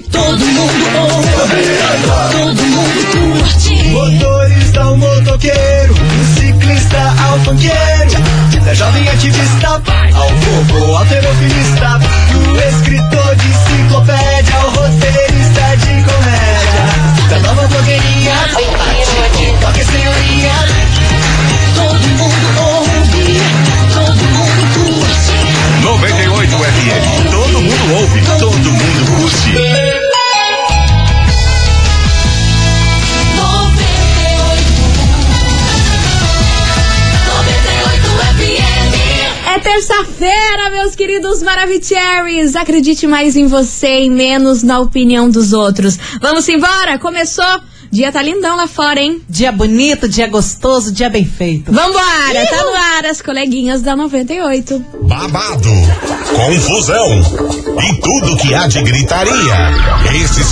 Todo mundo ouve. Todo mundo curte. Motorista ao motoqueiro, ciclista ao funkeiro, da jovem ativista ao bobo alterofilista, do terça-feira, meus queridos Maravicheries. Acredite mais em você e menos na opinião dos outros. Vamos embora? Começou? Dia tá lindão lá fora, hein? Dia bonito, dia gostoso, dia bem feito. Vambora! Tá no ar as coleguinhas da 98. Babado, confusão e tudo que há de gritaria. Esses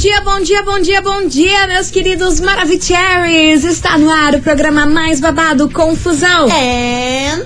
dia, bom dia, bom dia, bom dia, meus queridos Maravicheries. Está no ar o programa mais babado Confusão. É.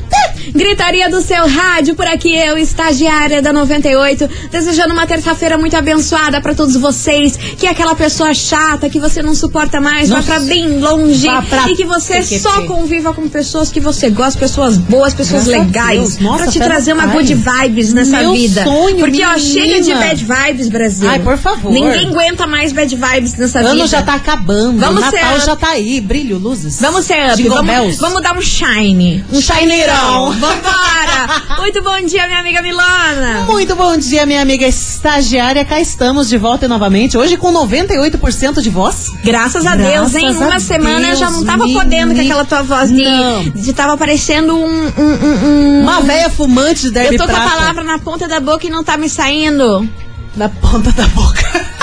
Gritaria do seu rádio, por aqui eu, estagiária da 98, desejando uma terça-feira muito abençoada pra todos vocês, que é aquela pessoa chata que você não suporta mais, vá Nossa. pra bem longe Vá pra e que você só conviva com pessoas que você gosta, pessoas boas, pessoas Graças legais. Nossa, pra te trazer uma good vibes nessa Meu vida. sonho, Porque ó, menina. chega de bad vibes, Brasil. Ai, por favor. Ninguém aguenta mais bad vibes nessa O vida. ano já tá acabando. Vamos Natal já tá aí. Brilho, luzes. Vamos ser up, vamos, vamos dar um shine. Um Shineirão. Vambora! Muito bom dia, minha amiga Milana. Muito bom dia, minha amiga estagiária. Cá estamos de volta novamente. Hoje com 98% de voz. Graças a Graças Deus, a Uma semana eu já não Deus, tava podendo com aquela tua voz de. Não. de tava parecendo um. um, um, um- Uma velha fumante de eu tô com a prata. palavra na ponta da boca e não tá me saindo. Na ponta da boca.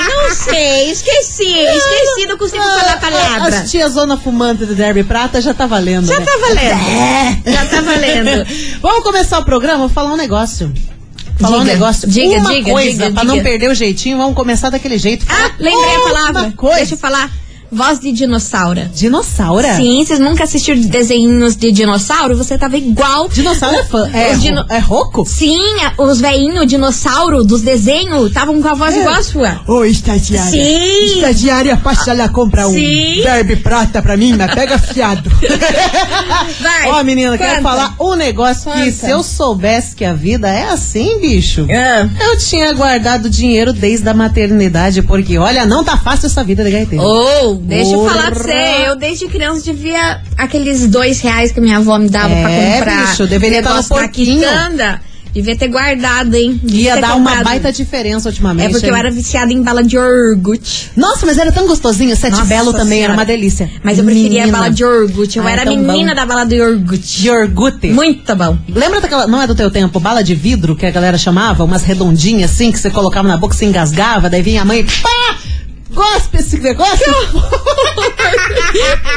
Ai, não sei, esqueci, esqueci, não consigo falar a palavra. As tia zona fumante de derby prata já tá valendo, Já né? tá valendo. Já tá valendo. Vamos começar o programa? Vou falar um negócio. Falar um Diga, negócio. diga, Uma diga, coisa, diga, pra diga. não perder o jeitinho, vamos começar daquele jeito. Ah, lembrei a palavra. Coisa. Deixa eu falar. Voz de dinossauro. Dinossauro? Sim, vocês nunca assistiram desenhos de dinossauro? Você tava igual. Dinossauro é fã. É, dino- é roco? Sim, a- os veinhos dinossauro dos desenhos estavam com a voz igual a sua. Ô, estagiária. Sim. Estagiária, passa lá comprar um Sim. derby prata pra mim, mas pega fiado. Vai. Ó, menina, quero conta. falar um negócio que Conta. se eu soubesse que a vida é assim, bicho, Ah. eu tinha guardado dinheiro desde a maternidade, porque olha, não tá fácil essa vida de gaiteiro. Ou, deixa eu falar pra você, eu desde criança devia aqueles dois reais que minha avó me dava pra É, comprar. bicho, deveria estar negócio na porquinho. quitanda. Devia ter guardado, hein? Devia Ia dar uma comprado. baita diferença ultimamente. É porque eu hein? era viciada em bala de iogurte. Nossa, mas era tão gostosinho. Sete Nossa Belo também Senhora. era uma delícia. Mas eu preferia a Menina. bala de iogurte. Eu Ai, era tão menina bom. da bala de iogurte. Iogurte. Muito bom. Lembra daquela. Não é do teu tempo? Bala de vidro que a galera chamava? Umas redondinhas assim que você colocava na boca e se engasgava. Daí vinha a mãe. Pá! Gospe esse negócio!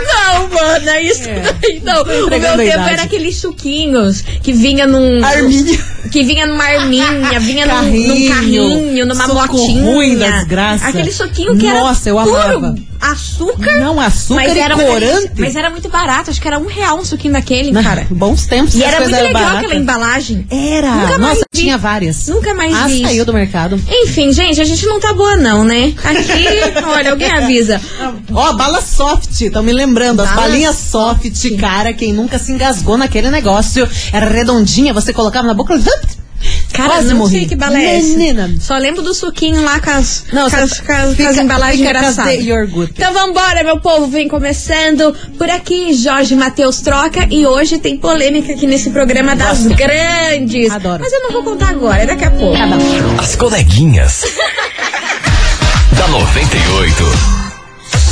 Não, mano, é isso daí. Não, o meu tempo era aqueles suquinhos que vinha num. Arminha. Que vinha numa arminha, vinha num, num Carrinho, carrinho, numa motinha. ruim da desgraça. Aquele suquinho que Nossa, eu era puro amava. Açúcar. Não, açúcar mas e era, corante. Mas era muito barato, acho que era um real um suquinho daquele, cara. Bons tempos. E as era muito legal baratas. aquela embalagem. Era. Nunca Nossa, tinha várias. Nunca mais ah, vi saiu do mercado. Enfim, gente, a gente não tá boa não, né? Aqui, olha, alguém avisa. Ó, bala soft, estão me lembrando. As Bala balinhas soft, cara, quem nunca se engasgou naquele negócio. Era redondinha, você colocava na boca. Cara, Quase não morri. sei que bala é essa. Menina. Só lembro do suquinho lá com as, Não, com as, com as- com fica- as embalagens fica engraçadas. Então vambora, meu povo, vem começando. Por aqui, Jorge Matheus troca e hoje tem polêmica aqui nesse programa das grandes. Adoro. Mas eu não vou contar agora, é daqui a pouco. As coleguinhas. da 98.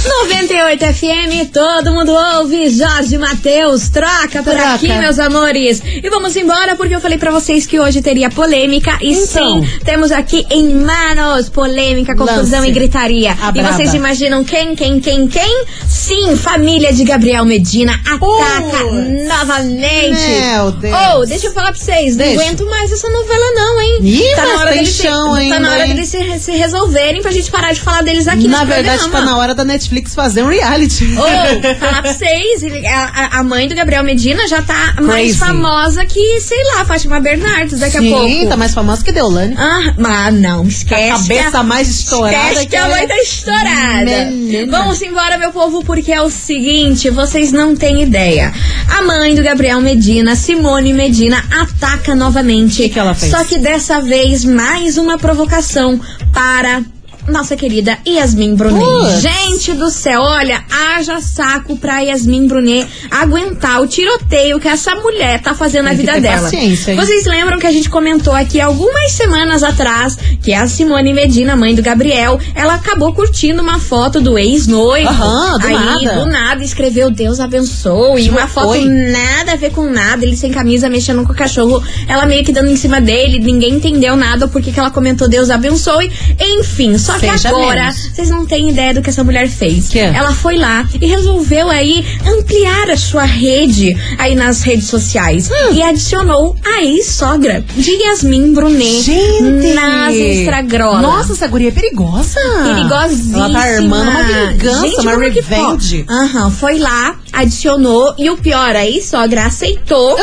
98 FM, todo mundo ouve. Jorge Matheus, troca por Troca. aqui, meus amores. E vamos embora porque eu falei pra vocês que hoje teria polêmica. E Então. sim, temos aqui em manos polêmica, confusão Lance. e gritaria. A e braba. vocês imaginam quem, quem, quem, quem? Sim, família de Gabriel Medina ataca Putz. novamente. Meu Deus. Oh, deixa eu falar pra vocês, não Deixa. aguento mais essa novela não, hein? Ih, mas tem deles chão se, ainda, Tá na hora hein? deles se, se resolverem pra gente parar de falar deles aqui Na verdade, tá programa. na hora da Netflix fazer um reality. Pra vocês, ele- a, a- mãe do Gabriel Medina já tá mais Crazy. famosa que, sei lá, Fátima Bernardes daqui Sim, a pouco. tá mais famosa que Deolane. Ah, mas não, esquece. A cabeça a- mais estourada Esquece que a mãe é- tá estourada. Menina. Vamos embora, meu povo, porque é o seguinte, vocês não têm ideia. A mãe do Gabriel Medina, Simone Medina, ataca novamente. Que que ela fez? Só que dessa vez, mais uma provocação para... Nossa querida Yasmin Brunet. Putz. Gente do céu, olha, haja saco pra Yasmin Brunet aguentar o tiroteio que essa mulher tá fazendo na Tem vida dela. paciência, hein? Vocês lembram que a gente comentou aqui algumas semanas atrás que a Simone Medina, mãe do Gabriel, ela acabou curtindo uma foto do ex-noivo. Aham, do Aí, nada. do nada, escreveu Deus abençoe. E uma foto Foi. nada a ver com nada, ele sem camisa, mexendo com o cachorro. Ela meio que dando em cima dele, ninguém entendeu nada porque que ela comentou Deus abençoe. Enfim, só que Seja agora, menos. vocês não têm ideia do que essa mulher fez. Que? Ela foi lá e resolveu aí ampliar a sua rede aí nas redes sociais Hum. e adicionou a ex-sogra de Yasmin Brunet Gente! nas Instagrolas. Nossa, essa guria é perigosa. Perigosíssima. Ela tá armando uma vingança, Gente, uma que revenge. Aham, foi lá, adicionou e o pior aí, sogra aceitou.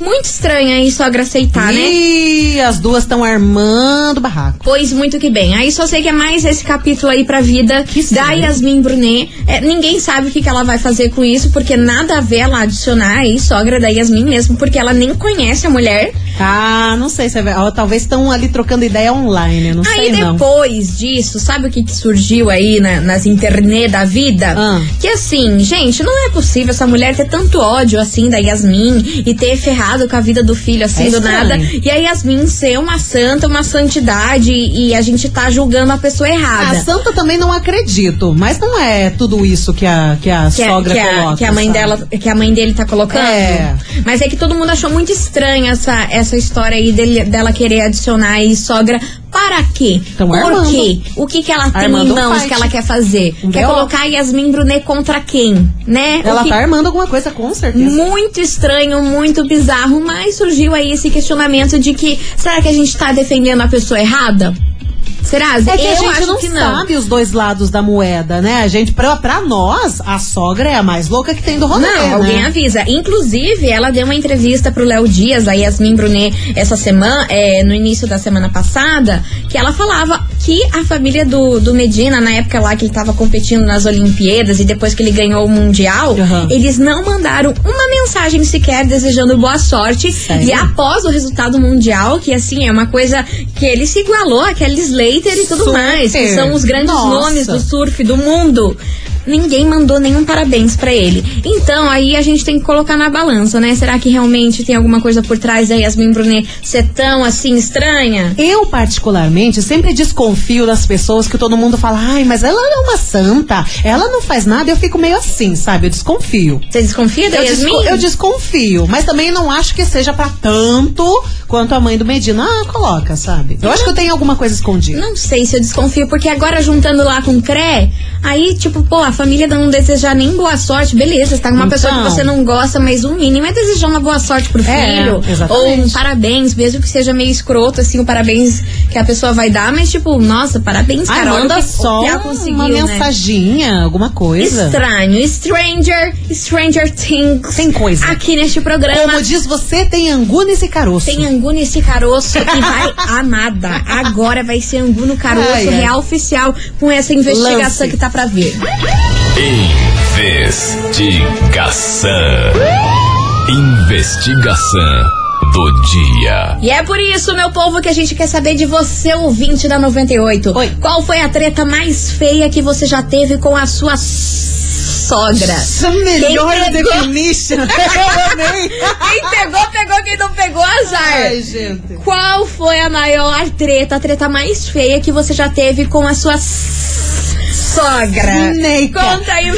Muito estranho aí, sogra aceitar, né? E as duas estão armando barraco. Pois muito que bem. Aí só sei que é mais esse capítulo aí pra vida Que da. Yasmin Brunet. É, ninguém sabe o que, que ela vai fazer com isso, porque nada a ver ela adicionar aí sogra da Yasmin mesmo, porque ela nem conhece a mulher. Ah, não sei se é ó, Talvez estão ali trocando ideia online, não Aí sei não. depois disso, sabe o que, que surgiu aí na- nas internet da vida? Ah. Que assim, gente, não é possível essa mulher ter tanto ódio assim da Yasmin e ter ferrado com a vida do filho assim É do estranho. nada. E a Yasmin ser uma santa, uma santidade e a gente tá julgando a pessoa errada. A santa também não acredito, mas não é tudo isso que a, que a que a, sogra que a- coloca. que a mãe sabe? dela que a mãe dele tá colocando. É. Mas é que todo mundo achou muito estranha essa, essa história aí dele- dela querer adicionar aí sogra. Para quê? Tão Por armando. quê? O que que ela tem Armando em um mãos fight. que ela quer fazer? Um quer colocar a Yasmin Brunet contra quem? Né? Ela que- tá armando alguma coisa, com certeza. muito estranho, muito bizarro, mas surgiu aí esse questionamento de que será que a gente tá defendendo a pessoa errada? Será? É que Eu a gente não não. sabe os dois lados da moeda, né? A gente, pra, pra nós, a sogra é a mais louca que tem do rolê, Não, alguém né? avisa. Inclusive, ela deu uma entrevista pro Léo Dias, a Yasmin Brunet, essa semana, é, no início da semana passada, que ela falava que a família do, do Medina, na época lá que ele tava competindo nas Olimpíadas e depois que ele ganhou o Mundial, Aham. eles não mandaram uma mensagem sequer desejando boa sorte. Sério? E após o resultado mundial, que assim, é uma coisa que ele se igualou a Kelly Slater e tudo Super. mais, que são os grandes Nossa. nomes do surf do mundo. Ninguém mandou nenhum parabéns pra ele. Então, aí a gente tem que colocar na balança, né? Será que realmente tem alguma coisa por trás da Yasmin Brunet ser tão assim estranha? Eu, particularmente, sempre desconfio das pessoas que todo mundo fala, ai, mas ela é uma santa, ela não faz nada, eu fico meio assim, sabe? Eu desconfio. Você desconfia da Eu, Yasmin? desco- eu desconfio, mas também não acho que seja pra tanto quanto a mãe do Medina ah, coloca, sabe? Eu acho que eu tenho alguma coisa escondida. Não sei se eu desconfio, porque agora juntando lá com o CRE, aí, tipo, pô, a família não desejar nem boa sorte, beleza, você tá com uma Então. pessoa que você não gosta, mas o mínimo é desejar uma boa sorte pro É, filho. exatamente. Ou um parabéns, mesmo que seja meio escroto, assim, o parabéns que a pessoa vai dar, mas tipo, nossa, parabéns, Ai, cara. olha manda que, só que uma né? mensaginha, alguma coisa. Estranho, Stranger, Stranger Things. Tem coisa. Aqui neste programa. Como diz você, tem angu nesse caroço. Tem angu nesse caroço que vai amada. Agora vai ser angu no caroço Ai, ai. real oficial com essa investigação Lance. que tá pra vir. Investigação. Investigação do dia. E é por isso, meu povo, que a gente quer saber de você, ouvinte da 98. Oi. Qual foi a treta mais feia que você já teve com a sua sogra? Essa melhor Quem pegou-. Eu amei. Quem pegou, pegou. Quem não pegou, azar. Ai, gente. Qual foi a maior treta, a treta mais feia que você já teve com a sua sogra. Neika. Conta aí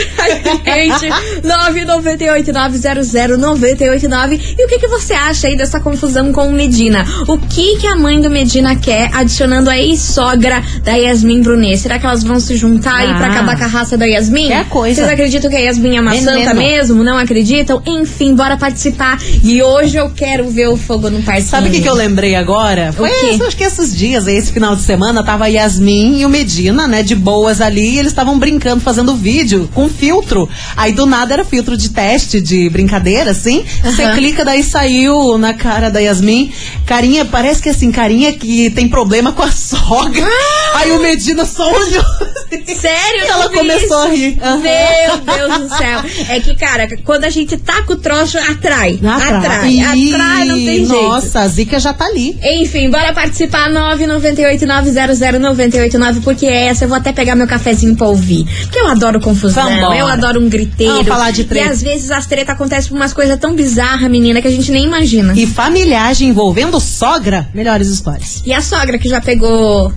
pra gente. 998-900-989. E o que, que você acha aí dessa confusão com o Medina? O que, que a mãe do Medina quer adicionando a ex-sogra da Yasmin Brunet? Será que elas vão se juntar aí pra Ah. acabar com a raça da Yasmin? É a coisa. Vocês acreditam que a Yasmin é uma Veneno. santa mesmo? Não acreditam? Enfim, bora participar. E hoje eu quero ver o fogo no parquinho. Sabe o que, que eu lembrei agora? Foi quê? esse- acho que esses dias, esse final de semana, tava a Yasmin e o Medina, né, de boas ali, eles estavam brincando, fazendo vídeo com filtro. Aí do nada era filtro de teste, de brincadeira, assim. Você Aham. clica, daí saiu na cara da Yasmin. Carinha, parece que assim, carinha que tem problema com a sogra. Ah! Aí o Medina só olhou. Sério? E ela começou isso. a rir. Aham. Meu Deus do céu. É que, cara, quando a gente tá com o troço, atrai. Atrai. Ih, Atrai, não tem jeito. Nossa, a zica já tá ali. Enfim, bora participar 998-900-989, porque essa eu vou até pegar meu cafezinho pra ouvir. Porque eu adoro confusão, Vambora. eu adoro um griteiro. Vamos falar de treta. E às vezes as tretas acontecem por umas coisas tão bizarras, menina, que a gente nem imagina. E, E familiagem envolvendo sogra, melhores histórias. a sogra que já pegou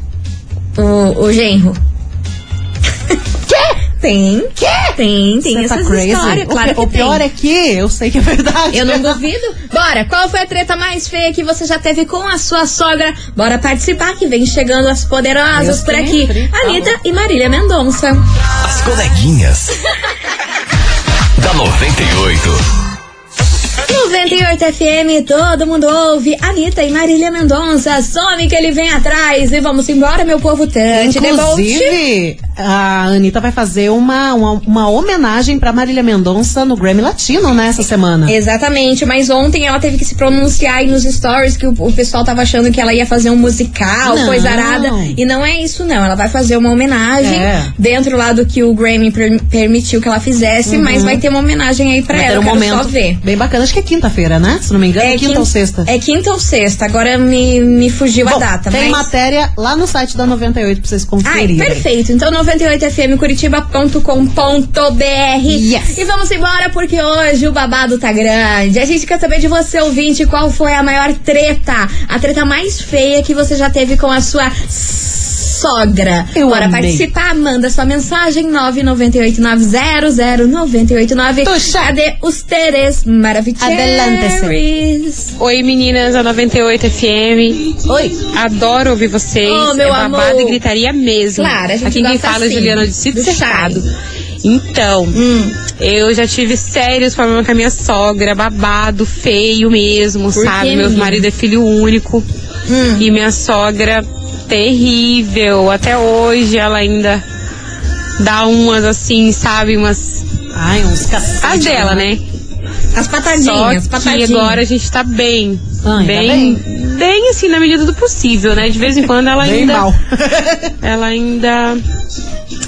o, o genro? Quê? Tem. Quê? Tem, tem Você tá essas crazy? histórias, O claro pi- que o tem. pior é que eu sei que é verdade. Eu não duvido. Bora, qual foi a treta mais feia que você já teve com a sua sogra? Bora participar que vem chegando as poderosas Deus por aqui. tá Anitta e Marília Mendonça. As coleguinhas. da 98. 98 FM, todo mundo ouve. Anitta e Marília Mendonça. Some que ele vem atrás. E vamos embora, meu povo Tante. Inclusive, a Anitta vai fazer uma, uma, uma homenagem pra Marília Mendonça no Grammy Latino, né, essa semana. Exatamente, mas ontem ela teve que se pronunciar aí nos stories que o, o pessoal tava achando que ela ia fazer um musical, Não. coisa arada. E não é isso, não. Ela vai fazer uma homenagem É. dentro lá do que o Grammy per- permitiu que ela fizesse, mas vai ter uma homenagem aí pra Vai ela. ter um momento só ver. bem bacana. Acho que é quinta-feira, né? Se não me engano, é, quinta quin- ou sexta. É quinta ou sexta. Agora me, me fugiu a Bom, data. tem mas... matéria lá no site da 98 pra vocês Ai, conferirem. perfeito. Então 98fmcuritiba.com.br Yes. E vamos embora porque hoje o babado tá grande. A gente quer saber de você, ouvinte, qual foi a maior treta, a treta mais feia que você já teve com a sua sogra. Eu Bora amei. participar, manda sua mensagem 998900989. Tuxa. Cadê os Teres maravilhosos? Adelante, Oi meninas da 98 FM. Oi. Adoro ouvir vocês. Oh, meu é babado amor. e gritaria mesmo. Claro, a gente Aqui quem fala é assim, Juliana de Cito do Cercado. Então, Hum. eu já tive sérios problemas com a minha sogra, babado, feio mesmo, Por sabe? Meu marido é filho único. Hum. E minha sogra, terrível. Até hoje ela ainda dá umas assim, sabe? Umas. Ai, uns cacetes. As dela, né? As Só patadinhas, que patadinhas. agora a gente tá bem. Ah, ainda bem, bem assim, na medida do possível, né? De vez em quando ela Bem ainda. mal. Ela ainda.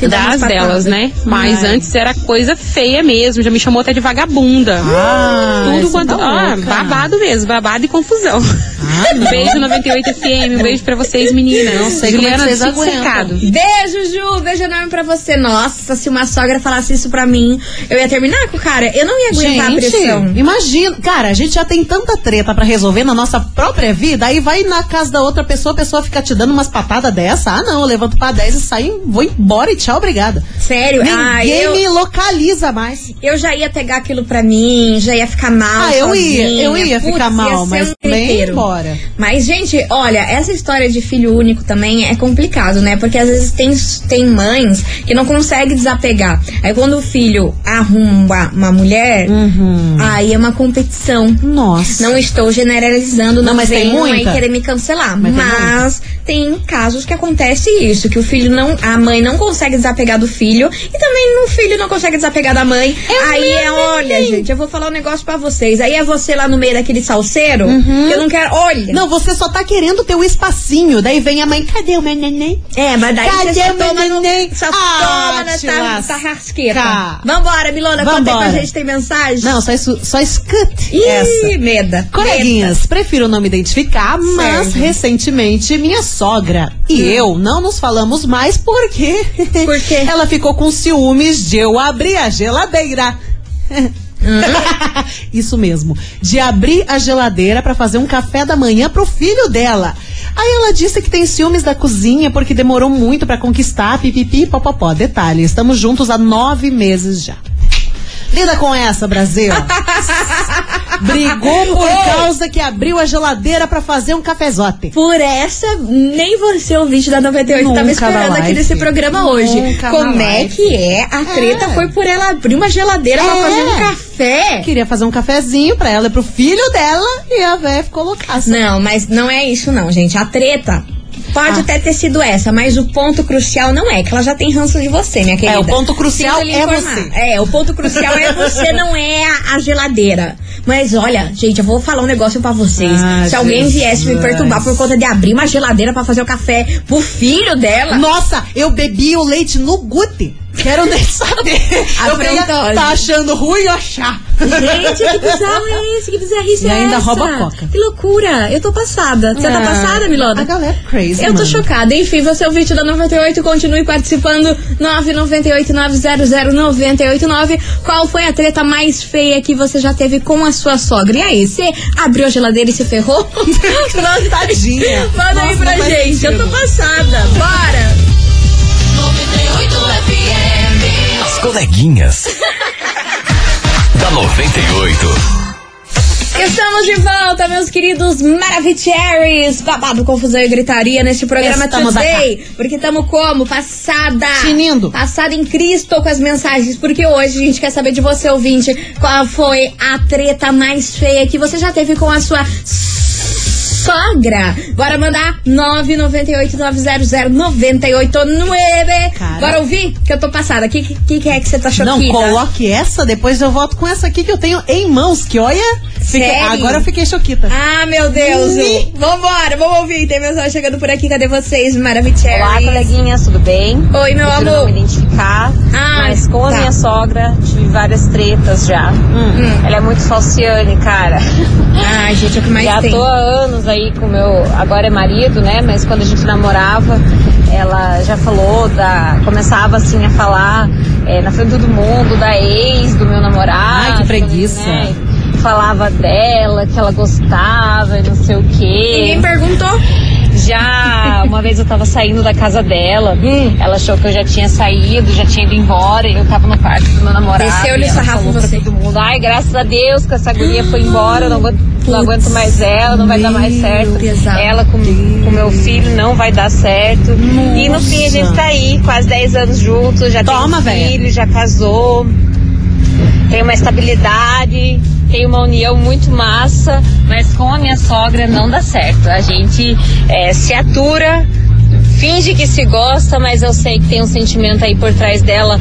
Que dá dá umas as delas, né? Mas Ai. antes era coisa feia mesmo. Já me chamou até de vagabunda. Ah, Tudo quanto. tá ah, babado mesmo, babado e confusão. Ah, beijo 98 FM, um beijo pra vocês, meninas. Não sei como é que Juliana vocês aguentam. Beijo, Ju. Beijo enorme pra você. Nossa, se uma sogra falasse isso pra mim, eu ia terminar com o cara. Eu não ia aguentar a pressão. Gente, imagina, cara, a gente já tem tanta treta pra resolver na nossa própria vida, aí vai na casa da outra pessoa, a pessoa fica te dando umas patadas dessa. Ah, não, eu levanto pra 10 e saio, vou embora e tchau, obrigada. Sério? Ah, Ninguém eu, me localiza mais. eu já ia pegar aquilo pra mim, já ia ficar mal. Ah, eu ia, sozinha. eu ia Putz, ficar mal, ser mas griteiro. embora. Mas, gente, olha, essa história de filho único também é complicado, né? Porque às vezes tem, tem mães que não conseguem desapegar. Aí quando o filho arruma uma mulher, Uhum. aí é uma competição. Nossa. Não estou generalizando, não, Não, mas tem aí muita. querer me cancelar. Mas tem Mas tem, casos que acontece isso, que o filho não, a mãe não consegue desapegar do filho e também o filho não consegue desapegar da mãe. aí é, olha, gente, eu vou falar um negócio pra vocês. Aí é você lá no meio daquele salseiro, que eu não quero, olha. Uhum. Não, você só tá querendo ter o espacinho. Daí vem a mãe, cadê o meu neném? É, mas daí Cadê você só toma, no, neném? só Ah, toma lascar. tarrasqueta. Vambora, Milona, conta aí pra Vambora. gente, tem mensagem? Não, só, isso, só escute Ih, essa. meda. Coleguinhas, prefiro não me identificar, mas Certo. recentemente minha sogra e eu não nos falamos mais porque Por quê? ela ficou com ciúmes de eu abrir a geladeira. Isso mesmo, de abrir a geladeira pra fazer um café da manhã pro filho dela. Aí ela disse que tem ciúmes da cozinha porque demorou muito pra conquistar, pipipi, popopó. Detalhe, estamos juntos há nove meses já. Lida com essa, Brasil. Brigou por Ô. causa que abriu a geladeira pra fazer um cafezote. Por essa, nem você, ouvinte da 98, tava Nunca na esperando aqui nesse programa hoje. Nunca Como na é que é? A treta foi por ela abrir uma geladeira pra É. fazer um café. Queria fazer um cafezinho pra ela e pro filho dela e a véia ficou loucaça. Não, mas não é isso não, gente. A treta pode Ah. até ter sido essa, mas o ponto crucial não é, que ela já tem ranço de você, minha querida. É, o ponto crucial é você. É, o ponto crucial é você, não é a, a geladeira. Mas olha, gente, eu vou falar um negócio pra vocês. Ah, Se alguém Jesus. viesse me perturbar por conta de abrir uma geladeira pra fazer o café pro filho dela, Nossa, eu bebi o leite no gute. Quero nem saber. eu queria tá achando ruim ou achar. Gente, que bizarro é esse? Que bizarrice E é ainda essa? rouba a coca. Que loucura. Eu tô passada. Você tá Ah, passada, Milona? A galera é crazy, Eu tô mano. chocada. Enfim, você é o vídeo da 98, continue participando. 998-900-989. Qual foi a treta mais feia que você já teve com a sua sogra? E aí, você abriu a geladeira e se ferrou? Tadinha. Manda aí Nossa, pra não faz gente. Eu tô passada. Bora! 98 FM. As coleguinhas. da 98. Estamos de volta, meus queridos Maravicheries. Babado, confusão e gritaria neste programa Estamos Today. Porque estamos como? Passada. Tinindo. Passada em Cristo com as mensagens. Porque hoje a gente quer saber de você, ouvinte, qual foi a treta mais feia que você já teve com a sua sogra. Bora mandar 998-900-989. Bora ouvir? Que eu tô passada. O que, que, que é que você tá chocada? Não, coloque essa, depois eu volto com essa aqui que eu tenho em mãos, que olha. fiquei- Sério? agora eu fiquei choquita. Ah, meu Deus! Vambora, vamos ouvir. Tem mensagem chegando por aqui. Cadê vocês, Maravicheries? Olá, coleguinhas, tudo bem? Oi, meu Prefiro amor. não me identificar, Ah, mas com a tá. minha sogra tive várias tretas já. Hum. Ela é muito falciane, cara. Ai, gente, é o que mais já tem. tô há anos aí com o meu, agora é marido, né? Mas quando a gente namorava, ela já falou da, começava assim a falar é, na frente de todo mundo da ex do meu namorado. Ai, que preguiça. né? Falava dela, que ela gostava e não sei o quê. Ninguém perguntou. Já uma vez eu tava saindo da casa dela, ela achou que eu já tinha saído, já tinha ido embora, e eu tava no quarto do meu namorado. Desceu-lhe e sarrafo você. todo mundo, ai, graças a Deus que essa guria foi embora, eu não aguento, não aguento mais ela, não vai dar mais certo. Ela com o meu filho não vai dar certo. E no fim a gente tá aí, quase 10 anos juntos, já Toma, tem um véia. filho, já casou tem uma estabilidade, tem uma união muito massa, mas com a minha sogra não dá certo. A gente eh, se atura, finge que se gosta, mas eu sei que tem um sentimento aí por trás dela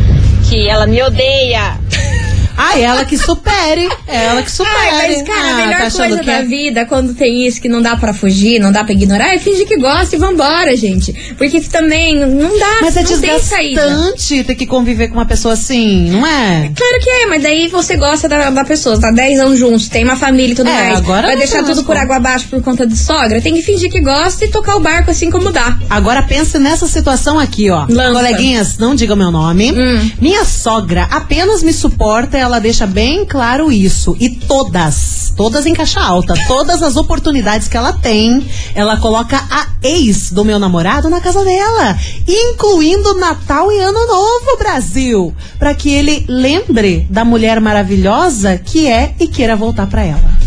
que ela me odeia. Ah, ela que supere. Ela que supere. Ai, mas, cara, Ah, a melhor tá coisa da é- vida, quando tem isso que não dá pra fugir, não dá pra ignorar, é fingir que gosta e vambora, gente. Porque também não dá, Mas é desgastante ter que conviver com uma pessoa assim, não é? Claro que é, mas daí você gosta da, da pessoa, tá 10 anos juntos, tem uma família e tudo É, mais. agora Vai deixar tudo por água abaixo por conta de sogra? Tem que fingir que gosta e tocar o barco assim como dá. Agora pense nessa situação aqui, ó. Lança. Coleguinhas, não digam meu nome. Hum. Minha sogra apenas me suporta, ela deixa bem claro isso. E todas, todas em caixa alta, todas as oportunidades que ela tem, ela coloca a ex do meu namorado na casa dela, incluindo Natal e Ano Novo, Brasil, Pra que ele lembre da mulher maravilhosa que é e queira voltar pra ela.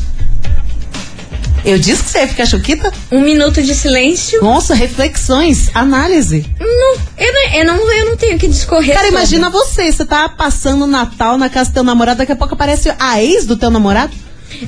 Eu disse que você ia ficar choquita? Um minuto de silêncio. Nossa, reflexões, análise. Não, eu, não, eu, não, eu não tenho que discorrer. Cara, sobre. imagina você, você tá passando o Natal na casa do teu namorado, daqui a pouco aparece a ex do teu namorado.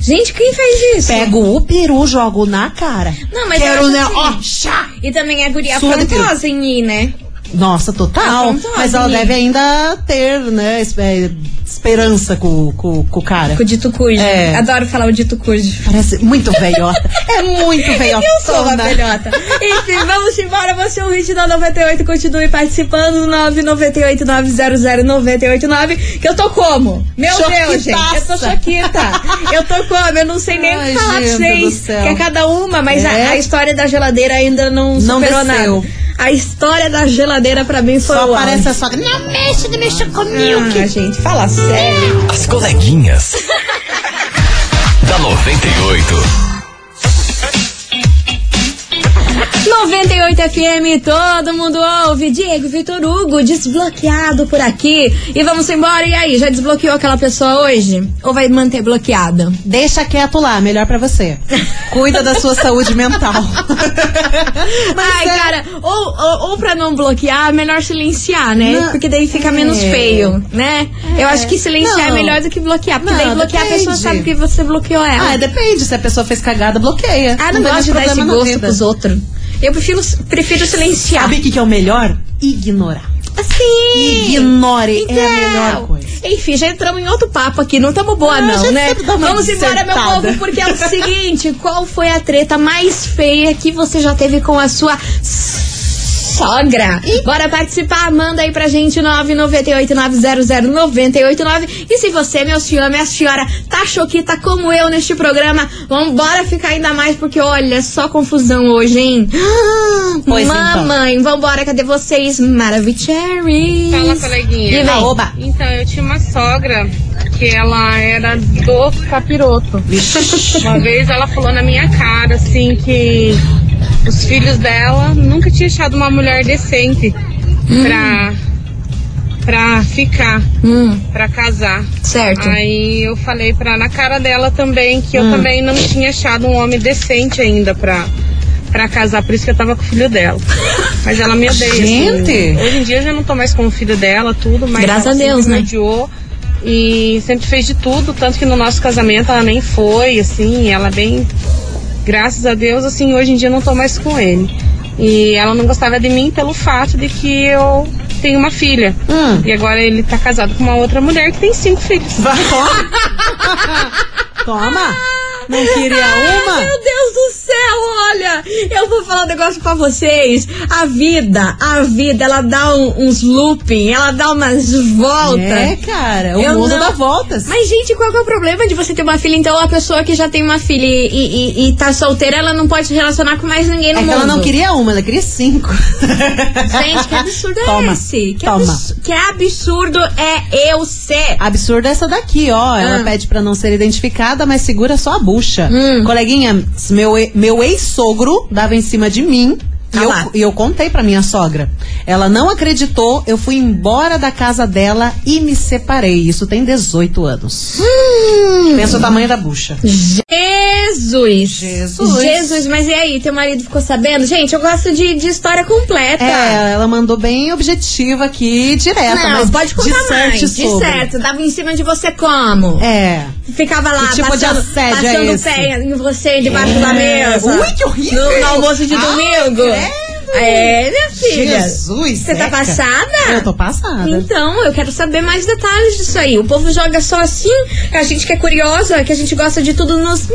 Gente, quem fez isso? Pego o peru, jogo na cara. Não, mas Quero, né? assim- Ó, chá! E também a guria de afrontosa em ir, né? Nossa, total. Afrontosa, Mas ela deve ainda ter, né, é, esperança com, com, com o cara. Com o dito cujo. É. Adoro falar o dito cujo. Parece muito velhota. é muito velhota. Eu sou uma velhota. Enfim, vamos embora. Você é o hit da 98. Continue participando. 998-900-989. Que eu tô como? Meu Deus, gente. Eu tô choquita. Eu tô como? Eu não sei nem o que falar pra vocês. Que é cada uma, mas a- É. a, história da geladeira ainda não, Não superou desceu. nada. A história da geladeira pra mim foi Só o aparece auge. a sogra. Não mexe, não mexa comigo. Ah, gente, fala sério. As coleguinhas. da 98. 98 FM, todo mundo ouve. Diego Vitor Hugo, desbloqueado por aqui. E vamos embora. E aí, já desbloqueou aquela pessoa hoje? Ou vai manter bloqueada? Deixa quieto lá, melhor pra você. Cuida da sua saúde mental. Ai, é- cara, ou, ou, ou pra não bloquear, melhor silenciar, né? Não, porque daí fica é. menos feio, né? Eu acho que silenciar Não. é melhor do que bloquear. Porque Não, daí bloquear a pessoa depende. sabe que você bloqueou ela. Ah, depende. Se a pessoa fez cagada, bloqueia. Ah, não, mais gosto de dar esse gosto pros outros. Eu prefiro, prefiro silenciar. Sabe o que, que é o melhor? Ignorar. Assim. Ignore é a Então, melhor coisa. Enfim, já entramos em outro papo aqui, não estamos boa Ah, não, né? Vamos embora, meu povo, porque é o seguinte, qual foi a treta mais feia que você já teve com a sua sogra? Bora participar, manda aí pra gente 998-900-989 e se você, meu senhor, minha senhora, tá choquita como eu neste programa, vamos bora ficar ainda mais, porque olha, só confusão hoje, hein? Pois então. Mamãe, vambora, cadê vocês? Maravicheries. Fala, coleguinha. E vem. Ah, oba. Então, eu tinha uma sogra que ela era do capiroto. Uma vez ela falou na minha cara, assim, que os filhos dela nunca tinha achado uma mulher decente pra, pra ficar, Hum, pra casar. certo. Aí eu falei pra, na cara dela também que eu também não tinha achado um homem decente ainda pra, pra casar, por isso que eu tava com o filho dela. Mas ela me odeia. assim. Gente! Hoje em dia eu já não tô mais com o filho dela, tudo, mas Graças ela a Deus, né? me odiou e sempre fez de tudo, tanto que no nosso casamento ela nem foi, assim, ela bem. Graças a Deus, assim, hoje em dia eu não tô mais com ele. E ela não gostava de mim pelo fato de que eu tenho uma filha. Hum. E agora ele tá casado com uma outra mulher que tem cinco filhos. Vai, toma. Não queria uma? Meu Deus do céu, olha! Eu vou falar um negócio pra vocês. A vida, a vida, ela dá um- uns looping, ela dá umas voltas. É, cara. O Eu mundo não- dá voltas. Mas, gente, qual que é o problema de você ter uma filha? Então, a pessoa que já tem uma filha e, e, e tá solteira, ela não pode se relacionar com mais ninguém no É mundo. ela não queria uma, ela queria cinco. Gente, que absurdo é Toma, esse? Que, toma. abs- que absurdo é eu ser? Absurdo é essa daqui, ó. Ela Ah. pede pra não ser identificada, mas segura só a bucha. Hum. Coleguinha, meu, meu ex-sogro dava em cima de mim. E Ah eu, lá. e eu contei pra minha sogra. Ela não acreditou, eu fui embora da casa dela e me separei. Isso tem 18 anos. Hum. Pensa o tamanho da bucha. Jesus! Jesus. Jesus, mas e aí? Teu marido ficou sabendo? Gente, eu gosto de, de história completa. É, ela mandou bem objetiva aqui, direta, Não, mas pode contar disserte mais. De sobre. certo, dava em cima de você como? É. Ficava lá, Que tipo de passando, assédio é passando o esse? pé em você debaixo da É. mesa. Ui, que horrível! No, no almoço de Ah, domingo. credo! É, minha filha. Jesus, Você tá passada? Eu tô passada. Então, eu quero saber mais detalhes disso aí. O povo joga só assim, a gente que é curiosa, que a gente gosta de tudo nos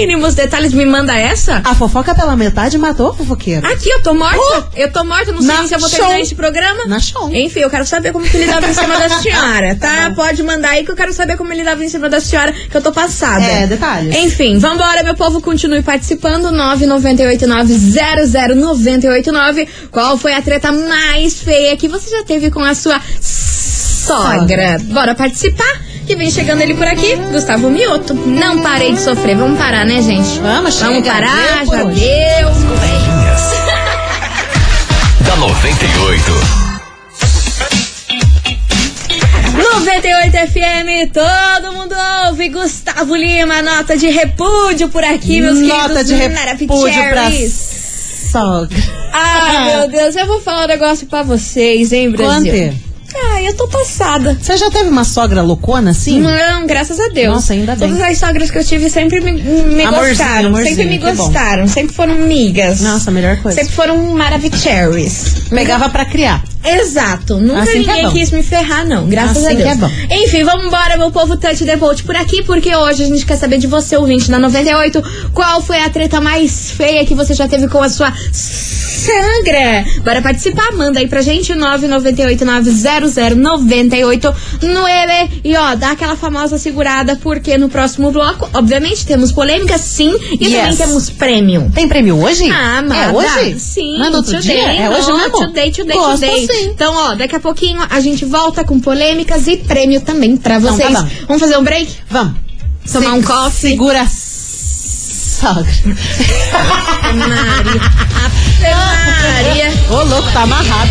mínimos detalhes. Me manda essa? A fofoca pela metade matou a fofoqueira. Aqui, eu tô morta. Eu tô morta, não sei Na nem se eu vou show. terminar esse programa. Na show. Enfim, eu quero saber como que ele dava em cima da senhora, tá? Pode mandar aí que eu quero saber como ele dava em cima da senhora, que eu tô passada. É, detalhes. Enfim, vambora, meu povo, continue participando. 998900989. Qual foi a treta mais feia que você já teve com a sua sogra? Bora participar? Que vem chegando ele por aqui, Gustavo Mioto. Não parei de sofrer. Vamos parar, né, gente? Vamos, Vamos chega, parar, deu já hoje. deu. Coleguinhas. da 98. 98 FM, todo mundo ouve. Gustavo Lima, nota de repúdio por aqui, meus Nota queridos de repúdio pra. Sogra. Ai, meu Deus, eu vou falar um negócio pra vocês, hein, Brasil? Conte. Ai, eu tô passada. Você já teve uma sogra loucona assim? Não, graças a Deus. Nossa, ainda bem. Todas as sogras que eu tive sempre me, me Amorzinho, gostaram. amorzinho, sempre me que bom. gostaram. Sempre foram migas. Nossa, a melhor coisa. Sempre foram maravicheries. Pegava pra criar. Exato. Nunca Assim é ninguém bom. quis me ferrar, não. Graças Assim a Deus. é bom. Enfim, vamos embora, meu povo Touch the Bolt por aqui, porque hoje a gente quer saber de você, ouvinte da 98, qual foi a treta mais feia que você já teve com a sua sogra? Bora participar, manda aí pra gente, 998900989. E ó, dá aquela famosa segurada, porque no próximo bloco, obviamente, temos polêmica, sim, e também Yes. temos prêmio. Tem prêmio hoje? Ah, É amada. hoje? Sim, Não é no outro today, dia? É hoje mesmo? Today, today, Gosto today. sim. Então, ó, daqui a pouquinho a gente volta com polêmicas e prêmio também pra Então, vocês. tá bom. Vamos fazer um break? Vamos. Tomar um coffee? Segura sogra. Maria. Maria. Ô, louco, tá amarrado.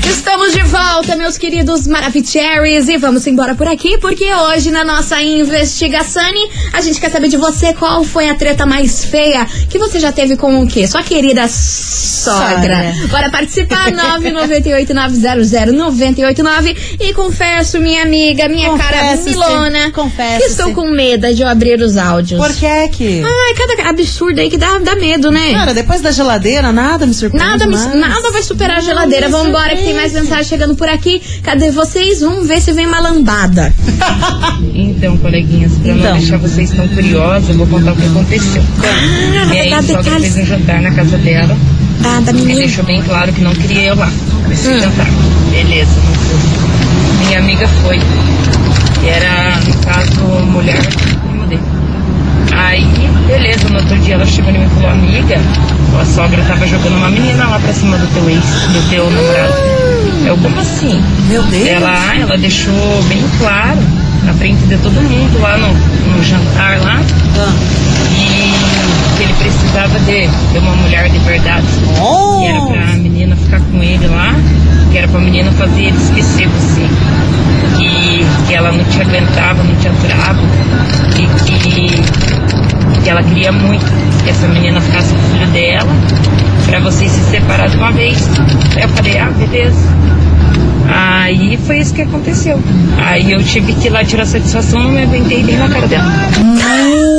Estamos de volta, meus queridos Maravicheries, e vamos embora por aqui, porque hoje na nossa investigação a gente quer saber de você qual foi a treta mais feia que você já teve com o quê? Sua querida sogra. Sogra. Bora participar, 998-900-989 e confesso, minha amiga, minha cara Confesse-se, Milona, confesse-se. que estou com medo de eu abrir os áudios. Por que que? Ai, cada absurdo aí que dá, dá medo, né? Cara, depois da geladeira, nada me surpreende Nada, me- nada vai superar a geladeira. Vamos embora que tem mais mensagem chegando por aqui. Cadê vocês? Vamos ver se vem uma lambada. Então, coleguinhas, pra Então. não deixar vocês tão curiosos, eu vou contar o que aconteceu. Ah, E a sogra detalhes. fez um jantar na casa dela Ah, da e menina. deixou bem claro que não queria eu lá nesse Hum. jantar. Beleza, não fui. Minha amiga foi. E era, no caso, mulher e modelo. Aí, beleza, no outro dia ela chegou em mim e falou, amiga, a sogra tava jogando uma menina lá pra cima do teu ex, do teu namorado. Eu, como assim? Meu Deus. Ela, ela deixou bem claro, na frente de todo mundo lá no, no jantar lá, Ah. e que ele precisava de, de uma mulher de verdade. Oh. Que era pra menina ficar com ele lá, que era pra menina fazer ele esquecer você. Que, que ela não te aguentava, não te aturava, e que, que ela queria muito que essa menina ficasse com o filho dela, pra vocês se separar de uma vez. Aí eu falei, ah, beleza. Aí foi isso que aconteceu. Aí eu tive que ir lá tirar satisfação, não me aguentei bem na cara dela.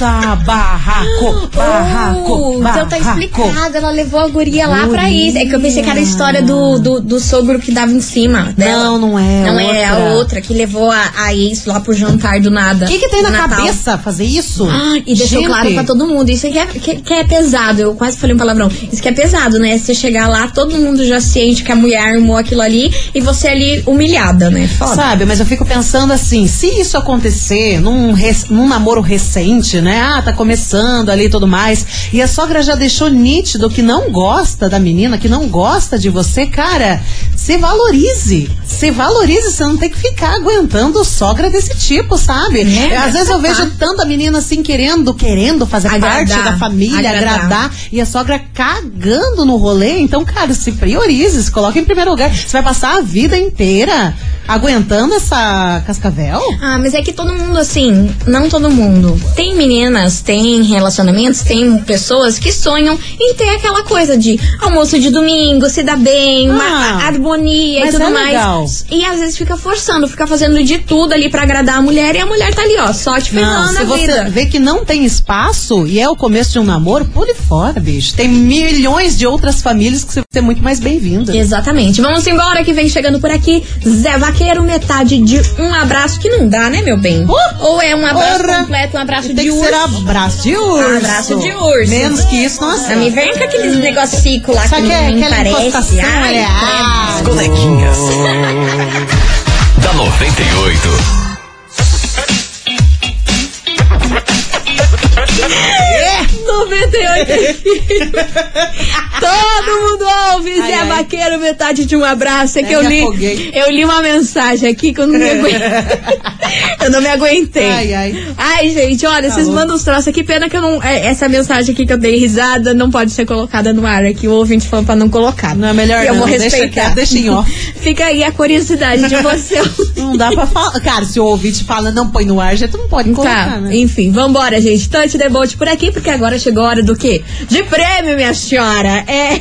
Nossa, barraco, barraco, Oh, então tá barraco. explicado, ela levou a guria lá pra isso. É que eu pensei que era a história do, do, do sogro que dava em cima dela. Não, não é. Não é a outra. outra que levou a, a ex lá pro jantar do nada. O que, que tem na Natal. cabeça fazer isso? Ah, e deixou Gente, claro pra todo mundo. Isso aqui é, que, que é pesado. Eu quase falei um palavrão. Isso que é pesado, né? Você chegar lá, todo mundo já ciente que a mulher armou aquilo ali e você ali humilhada, né? Foda. Sabe, mas eu fico pensando assim, se isso acontecer num, num namoro recente, né? Ah, tá começando ali e tudo mais, e a sogra já deixou nítido que não gosta da menina, que não gosta de você, cara, se valorize. Se valorize, você não tem que ficar aguentando sogra desse tipo, sabe? É, Às vezes eu vejo tanta menina assim querendo, querendo fazer Agradar, parte da família, agradar. agradar, e a sogra cagando no rolê. Então, cara, se priorize, se coloque em primeiro lugar. Você vai passar a vida inteira aguentando essa cascavel? Ah, mas é que todo mundo, assim, não todo mundo. Tem meninas, tem relacionamentos, tem pessoas que sonham em ter aquela coisa de almoço de domingo, se dar bem, uma Ah, harmonia e tudo é mais. legal. E às vezes fica forçando, fica fazendo de tudo ali pra agradar a mulher e a mulher tá ali, ó, só te Não, ferrando se na você vida. vê que não tem espaço e é o começo de um namoro, pule fora, bicho. Tem milhões de outras famílias que você vai ser muito mais bem-vinda. Exatamente. Vamos embora que vem chegando por aqui. Zé Vaqueiro, metade de um abraço que não dá, né, meu bem? Uh, Ou é um abraço completo, um abraço de que ser abraço de urso. Abraço de urso. Menos que isso, nossa. Não me vem com aqueles negocico lá Só que que é não me aquela parece. encostação, Ai, olha, As credo. coleguinhas. da 98. É. 98 Todo mundo ouve, Ai, Zé ai. Vaqueiro, metade de um abraço. É que eu li, afoguei. eu li uma mensagem aqui que eu não me aguentei. eu não me aguentei. Ai, ai. Ai, gente, olha, vocês louco. mandam os troços aqui. Pena que eu não. é, Essa mensagem aqui que eu dei risada não pode ser colocada no ar aqui. O ouvinte falou pra não colocar. Não, é melhor E eu não. vou Deixa respeitar. quieto, deixa em off. Fica aí a curiosidade de você. Não dá pra falar. Cara, se o ouvinte fala não põe no ar, a gente não pode colocar, Tá, né? enfim, vambora, gente. Tante debote por aqui, porque agora chegou a hora do quê? De prêmio, minha senhora. É.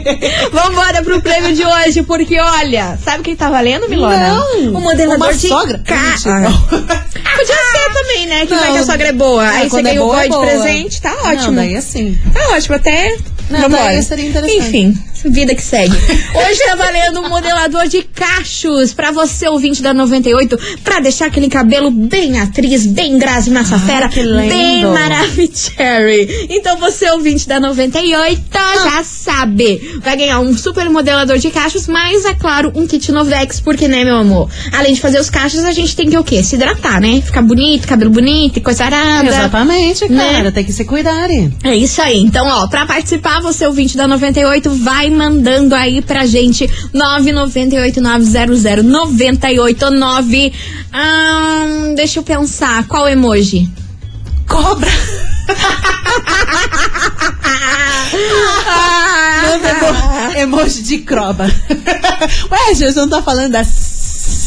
vambora pro prêmio de hoje, porque olha, sabe quem tá valendo, Milona? Não. O modelador Uma de sogra? ca-. Ah, Podia ser também, né? Que vai que a Não. sogra é boa. É, Aí você é ganha o boa, boy é de presente, tá ótimo. Não, daí assim. Tá ótimo, até. Não, Vambora. daí seria interessante. Enfim, vida que segue. Hoje tá valendo um modelador de cachos pra você, ouvinte da 98, pra deixar aquele cabelo bem atriz, bem Grazi Massafera, que lindo. bem Maravicherry. Então você, ouvinte da 98, já sabe. Vai ganhar um super modelador de cachos, mas, é claro, um kit Novex, porque, né, meu amor? Além de fazer os cachos, a gente tem que o quê? Se hidratar, né? Ficar bonito, cabelo bonito e coisa arada. Exatamente, Né? cara. Tem que se cuidar. É isso aí. Então, ó, pra participar, você ouvinte da 98 vai mandando aí pra gente 998900989. Ahn, deixa eu pensar, qual emoji? Cobra. Manda emo- emoji de croba. Ué, Jesus, não tá falando da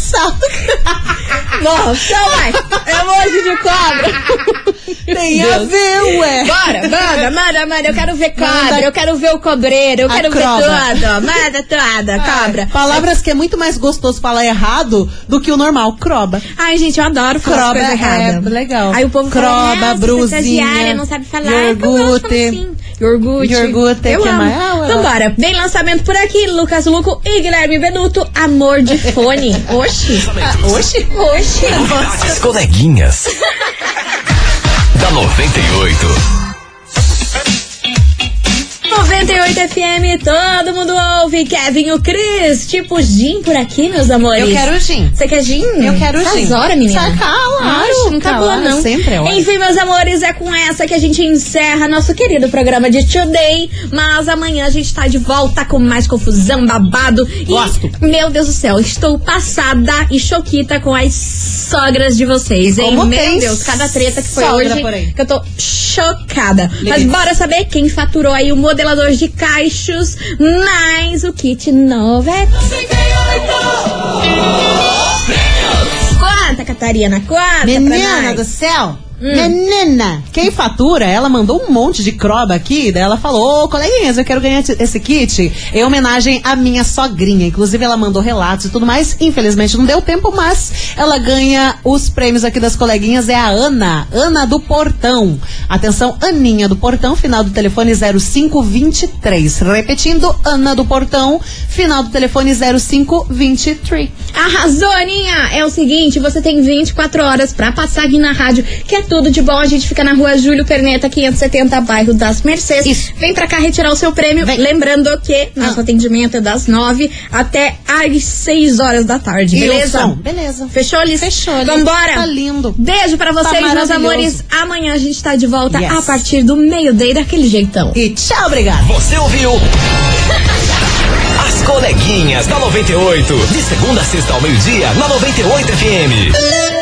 sal. Bom, então vai. Emoji de cobra. Tem a ver, ué. Bora, manda, manda, manda. Eu quero ver cobra, Manda- eu quero ver o cobreiro, eu quero croba. ver tudo. Manda toda, cobra. Palavras que é muito mais gostoso falar errado do que o normal. Croba. Ai, gente, eu adoro falar Croba coisa é errada. legal. Aí o povo Croba, fala, "Nossa, brusinha, não sabe falar. iogurte. Assim. Iogurte. Iogurte, eu que amo. mais? Ah, eu então bora. Vem lançamento por aqui. Lucas Luco e Guilherme Benuto. Amor de fone. Oxi. Oxi. Oxi. As coleguinhas. da 98. 98 FM, todo mundo ouve. Kevin, o Cris. Tipo gin por aqui, meus amores. Eu quero gin. Você quer gin? Eu quero Faz gin. hora, menina. Sai, claro, Acho, não tá boa, não. sempre é hora. Enfim, meus amores, é com essa que a gente encerra nosso querido programa de Today. Mas amanhã a gente tá de volta com mais confusão, babado. E, Gosto. meu Deus do céu, estou passada e choquita com as sogras de vocês, hein? Como meu Deus, cada treta que foi hoje. Que eu tô chocada. Mas bora saber quem faturou aí o modelador de caixos mais o kit Novex. Conta, Catarina, conta Menina do céu! Menina! Quem fatura, ela mandou um monte de croba aqui, daí ela falou, ô coleguinhas, eu quero ganhar esse kit em homenagem à minha sogrinha. Inclusive, ela mandou relatos e tudo mais. Infelizmente não deu tempo, mas ela ganha os prêmios aqui das coleguinhas. É a Ana, Ana do Portão. Atenção, Aninha do Portão, final do telefone 0523. Repetindo, Ana do Portão, final do telefone 0523. Arrasou, Aninha! É o seguinte, você tem 24 horas pra passar aqui na rádio, que é tudo de bom. A gente fica na rua Júlio Perneta, 570, bairro das Mercedes. Isso. Vem pra cá retirar o seu prêmio. Vem. Lembrando que nosso Ah. atendimento é das 9 até às 6 horas da tarde, E beleza? som? Beleza. Fechou, Liz? Fechou, Liz. Vambora! Tá lindo. Beijo pra vocês, meus maravilhoso. amores. Amanhã a gente tá de volta Yes. a partir do meio-dia daquele jeitão. E tchau, obrigada. Você ouviu? As coleguinhas da 98. De segunda a sexta ao meio-dia, na 98 FM.